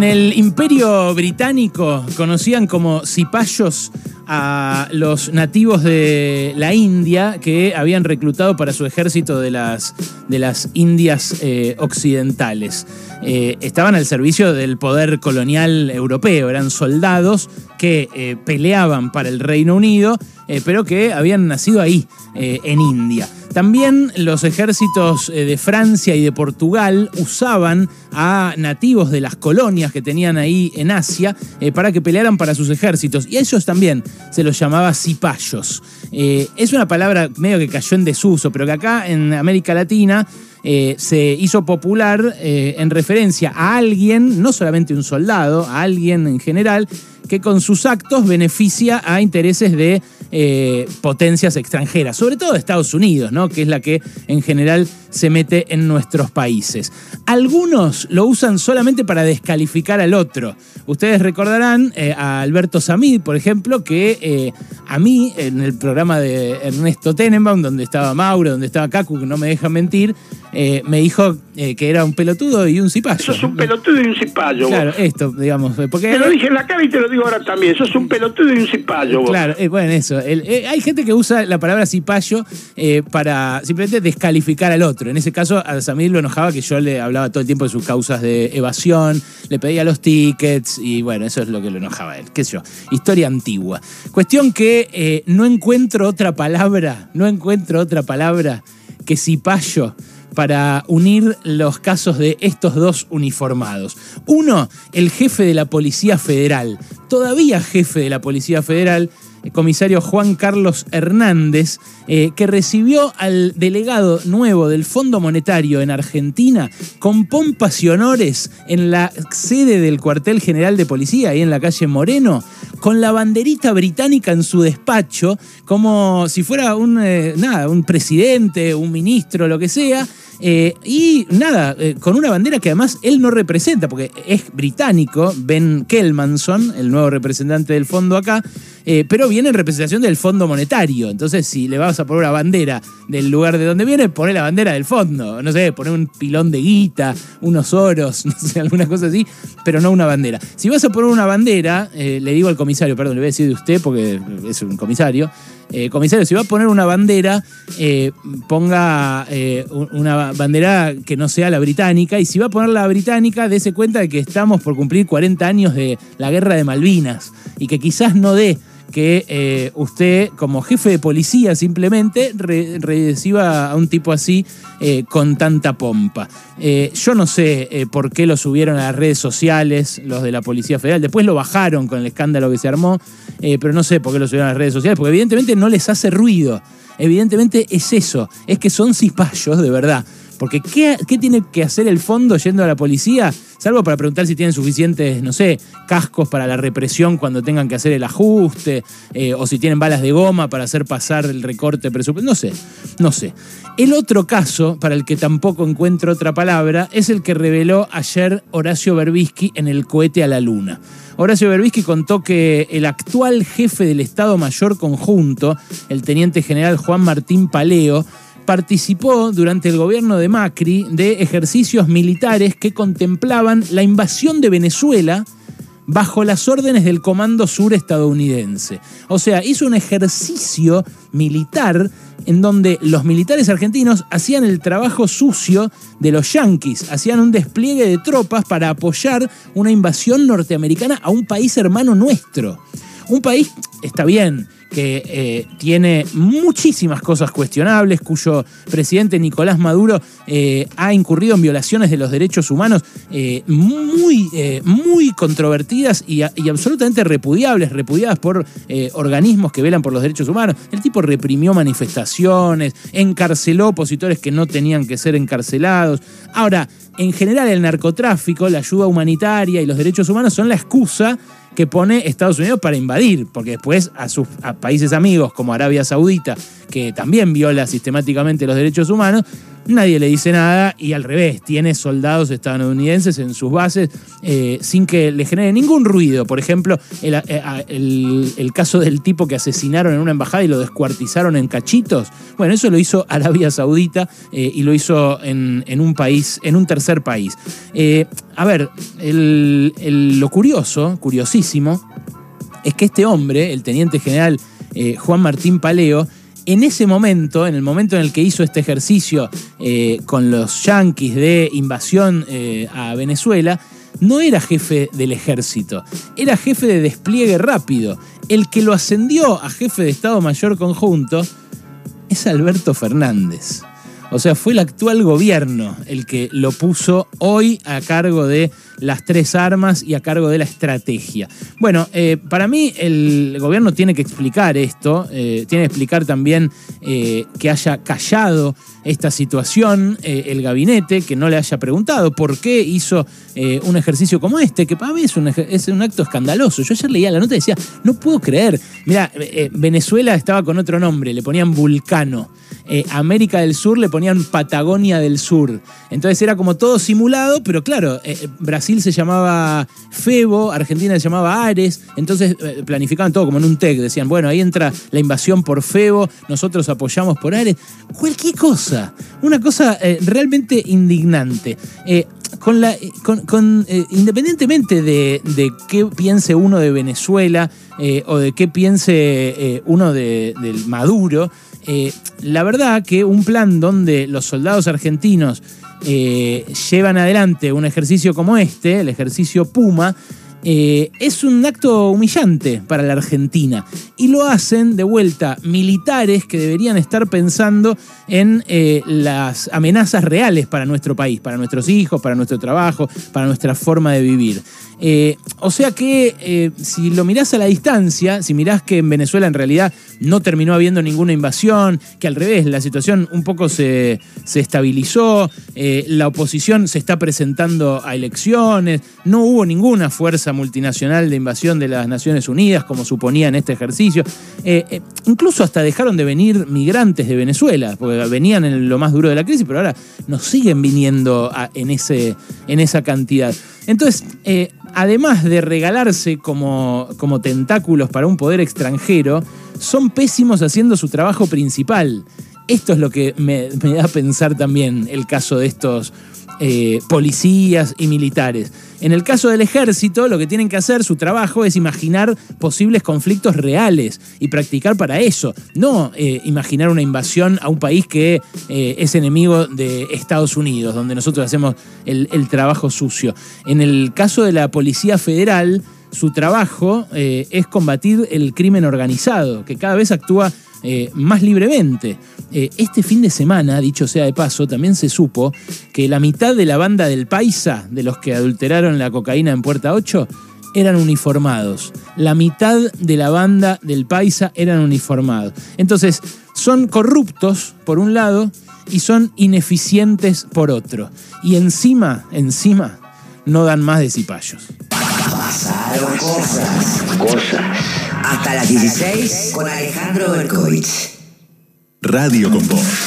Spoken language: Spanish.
En el Imperio Británico conocían como cipayos a los nativos de la India que habían reclutado para su ejército de las, de las Indias eh, occidentales. Eh, estaban al servicio del poder colonial europeo, eran soldados que eh, peleaban para el Reino Unido, pero que habían nacido ahí, en India. También los ejércitos de Francia y de Portugal usaban a nativos de las colonias que tenían ahí en Asia para que pelearan para sus ejércitos. Y a ellos también se los llamaba cipayos. Eh, es una palabra medio que cayó en desuso, pero que acá en América Latina eh, se hizo popular eh, en referencia a alguien, no solamente un soldado, a alguien en general, que con sus actos beneficia a intereses de potencias extranjeras, sobre todo de Estados Unidos, ¿no? que es la que en general se mete en nuestros países. Algunos lo usan solamente para descalificar al otro. Ustedes recordarán eh, a Alberto Samid, por ejemplo, que eh, a mí, en el programa de Ernesto Tenenbaum, donde estaba Mauro, donde estaba Kaku, que no me deja mentir, eh, me dijo que era un pelotudo y un cipayo. Eso es un pelotudo y un cipayo. Claro, esto, digamos. Porque te lo dije en la cara y te lo digo ahora también. Eso es un pelotudo y un cipayo. Claro, bueno, eso. hay gente que usa la palabra cipayo para simplemente descalificar al otro. En ese caso, a Samid lo enojaba que yo le hablaba todo el tiempo de sus causas de evasión, le pedía los tickets y bueno, eso es lo que lo enojaba a él. ¿Qué sé yo? Historia antigua. Cuestión que eh, no encuentro otra palabra, no encuentro otra palabra que cipayo para unir los casos de estos dos uniformados. Uno, el jefe de la Policía Federal, todavía jefe de la Policía Federal, el comisario Juan Carlos Hernández, eh, que recibió al delegado nuevo del Fondo Monetario en Argentina con pompas y honores en la sede del cuartel general de policía, ahí en la calle Moreno, con la banderita británica en su despacho, como si fuera un, eh, nada, un presidente, un ministro, lo que sea. Eh, y nada, con una bandera que además él no representa, porque es británico, Ben Kelmanson, el nuevo representante del fondo acá, pero viene en representación del Fondo Monetario. Entonces, si le vas a poner una bandera del lugar de donde viene, poner la bandera del fondo. No sé, poner un pilón de guita, unos oros, no sé, alguna cosa así, pero no una bandera. Si vas a poner una bandera, eh, le digo al comisario, perdón, le voy a decir de usted porque es un comisario. Eh, comisario, si va a poner una bandera, eh, ponga una bandera que no sea la británica. Y si va a poner la británica, dése cuenta de que estamos por cumplir 40 años de la guerra de Malvinas y que quizás no dé que eh, usted, como jefe de policía, simplemente reciba a un tipo así eh, con tanta pompa. Eh, yo no sé por qué lo subieron a las redes sociales los de la Policía Federal. Después lo bajaron con el escándalo que se armó, pero no sé por qué lo subieron a las redes sociales, porque evidentemente no les hace ruido. Evidentemente es eso, es que son cipayos de verdad. Porque ¿qué, tiene que hacer el fondo yendo a la policía? Salvo para preguntar si tienen suficientes, no sé, cascos para la represión cuando tengan que hacer el ajuste, eh, o si tienen balas de goma para hacer pasar el recorte presupuesto. No sé, no sé. El otro caso, para el que tampoco encuentro otra palabra, es el que reveló ayer Horacio Berbisky en el cohete a la luna. Horacio Berbisky contó que el actual jefe del Estado Mayor Conjunto, el teniente general Juan Martín Paleo, participó durante el gobierno de Macri de ejercicios militares que contemplaban la invasión de Venezuela bajo las órdenes del Comando Sur estadounidense. O sea, hizo un ejercicio militar en donde los militares argentinos hacían el trabajo sucio de los yanquis, hacían un despliegue de tropas para apoyar una invasión norteamericana a un país hermano nuestro. Un país, está bien, que eh, tiene muchísimas cosas cuestionables, cuyo presidente Nicolás Maduro eh, ha incurrido en violaciones de los derechos humanos eh, muy, muy controvertidas y, y, absolutamente repudiables, repudiadas por organismos que velan por los derechos humanos. El tipo reprimió manifestaciones, encarceló opositores que no tenían que ser encarcelados. Ahora, en general el narcotráfico, la ayuda humanitaria y los derechos humanos son la excusa que pone Estados Unidos para invadir, porque después a sus países amigos como Arabia Saudita, que también viola sistemáticamente los derechos humanos, nadie le dice nada y al revés, tiene soldados estadounidenses en sus bases eh, sin que le genere ningún ruido. Por ejemplo, el, el, caso del tipo que asesinaron en una embajada y lo descuartizaron en cachitos. Bueno, eso lo hizo Arabia Saudita y lo hizo en, un país, en un tercer país. a ver, lo curioso, curiosísimo, es que este hombre, el teniente general eh, Juan Martín Paleo, en ese momento, en el momento en el que hizo este ejercicio eh, con los yanquis de invasión eh, a Venezuela, no era jefe del ejército, era jefe de despliegue rápido. El que lo ascendió a jefe de Estado Mayor Conjunto es Alberto Fernández. O sea, fue el actual gobierno el que lo puso hoy a cargo de las tres armas y a cargo de la estrategia. Bueno, eh, para mí el gobierno tiene que explicar esto, eh, tiene que explicar también eh, que haya callado esta situación el gabinete, que no le haya preguntado por qué hizo un ejercicio como este, que para mí es un, es un acto escandaloso. Yo ayer leía la nota y decía, no puedo creer, mira, Venezuela estaba con otro nombre, le ponían Vulcano. América del Sur le ponían Patagonia del Sur. Entonces era como todo simulado, pero claro, Brasil se llamaba Febo, Argentina se llamaba Ares, entonces eh, planificaban todo como en un TEC, decían, bueno, ahí entra la invasión por Febo, nosotros apoyamos por Ares, cualquier cosa, una cosa eh, realmente indignante. Eh, con la, con, independientemente de, qué piense uno de Venezuela o de qué piense uno de, Maduro, la verdad que un plan donde los soldados argentinos eh, llevan adelante un ejercicio como este, el ejercicio Puma, eh, es un acto humillante para la Argentina. Y lo hacen de vuelta militares que deberían estar pensando en eh, las amenazas reales para nuestro país, para nuestros hijos, para nuestro trabajo, para nuestra forma de vivir. Eh, o sea que si lo mirás a la distancia, si mirás que en Venezuela en realidad no terminó habiendo ninguna invasión, que al revés, la situación un poco se, se estabilizó, la oposición se está presentando a elecciones, no hubo ninguna fuerza multinacional de invasión de las Naciones Unidas, como suponía en este ejercicio. Eh, eh, incluso hasta dejaron de venir migrantes de Venezuela, porque venían en lo más duro de la crisis, pero ahora nos siguen viniendo en, ese, en esa cantidad. Entonces, eh, además de regalarse como, como tentáculos para un poder extranjero, son pésimos haciendo su trabajo principal. Esto es lo que me, da a pensar también el caso de estos policías y militares. En el caso del ejército, lo que tienen que hacer, su trabajo, es imaginar posibles conflictos reales y practicar para eso, no eh, imaginar una invasión a un país que eh, es enemigo de Estados Unidos, donde nosotros hacemos el, trabajo sucio. En el caso de la Policía Federal, su trabajo eh, es combatir el crimen organizado, que cada vez actúa eh, más libremente. Eh, este fin de semana, dicho sea de paso, también se supo que la mitad de la banda del Paisa, de los que adulteraron la cocaína en Puerta 8, eran uniformados. La mitad de la banda del Paisa eran uniformados. Entonces, son corruptos por un lado y son ineficientes por otro. Y encima, encima, no dan más de cipayos. Pasaron cosas. Cosas. Hasta las 16 con Alejandro Berkovich. Radio con Voz.